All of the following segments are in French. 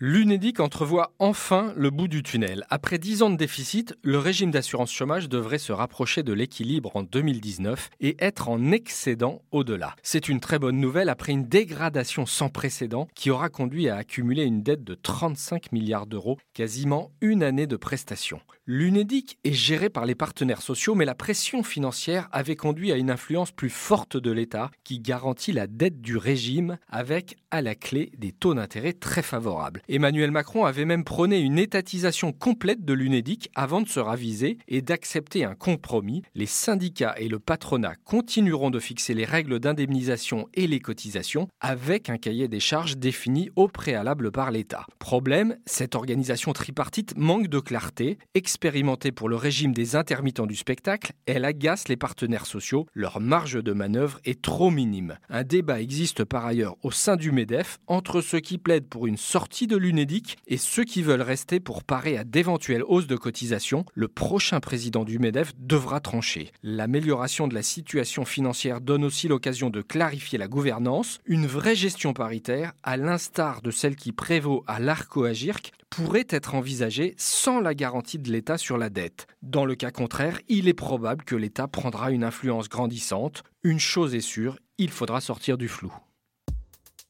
L'UNEDIC entrevoit enfin le bout du tunnel. Après 10 ans de déficit, le régime d'assurance chômage devrait se rapprocher de l'équilibre en 2019 et être en excédent au-delà. C'est une très bonne nouvelle après une dégradation sans précédent qui aura conduit à accumuler une dette de 35 milliards d'euros, quasiment une année de prestations. L'UNEDIC est géré par les partenaires sociaux, mais la pression financière avait conduit à une influence plus forte de l'État qui garantit la dette du régime avec à la clé des taux d'intérêt très favorables. Emmanuel Macron avait même prôné une étatisation complète de l'UNEDIC avant de se raviser et d'accepter un compromis. Les syndicats et le patronat continueront de fixer les règles d'indemnisation et les cotisations avec un cahier des charges défini au préalable par l'État. Problème, cette organisation tripartite manque de clarté. Expérimentée pour le régime des intermittents du spectacle, elle agace les partenaires sociaux. Leur marge de manœuvre est trop minime. Un débat existe par ailleurs au sein du MEDEF entre ceux qui plaident pour une sortie de l'UNEDIC et ceux qui veulent rester pour parer à d'éventuelles hausses de cotisations, le prochain président du MEDEF devra trancher. L'amélioration de la situation financière donne aussi l'occasion de clarifier la gouvernance. Une vraie gestion paritaire, à l'instar de celle qui prévaut à l'ARCO-AGIRC, pourrait être envisagée sans la garantie de l'État sur la dette. Dans le cas contraire, il est probable que l'État prendra une influence grandissante. Une chose est sûre, il faudra sortir du flou.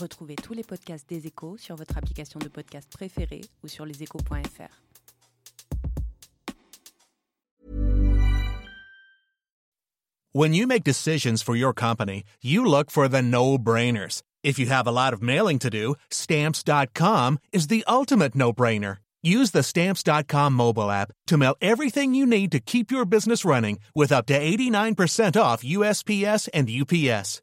Retrouvez tous les podcasts des échos sur votre application de podcast préférée ou sur leséchos.fr. When you make decisions for your company, you look for the no-brainers. If you have a lot of mailing to do, stamps.com is the ultimate no-brainer. Use the stamps.com mobile app to mail everything you need to keep your business running with up to 89% off USPS and UPS.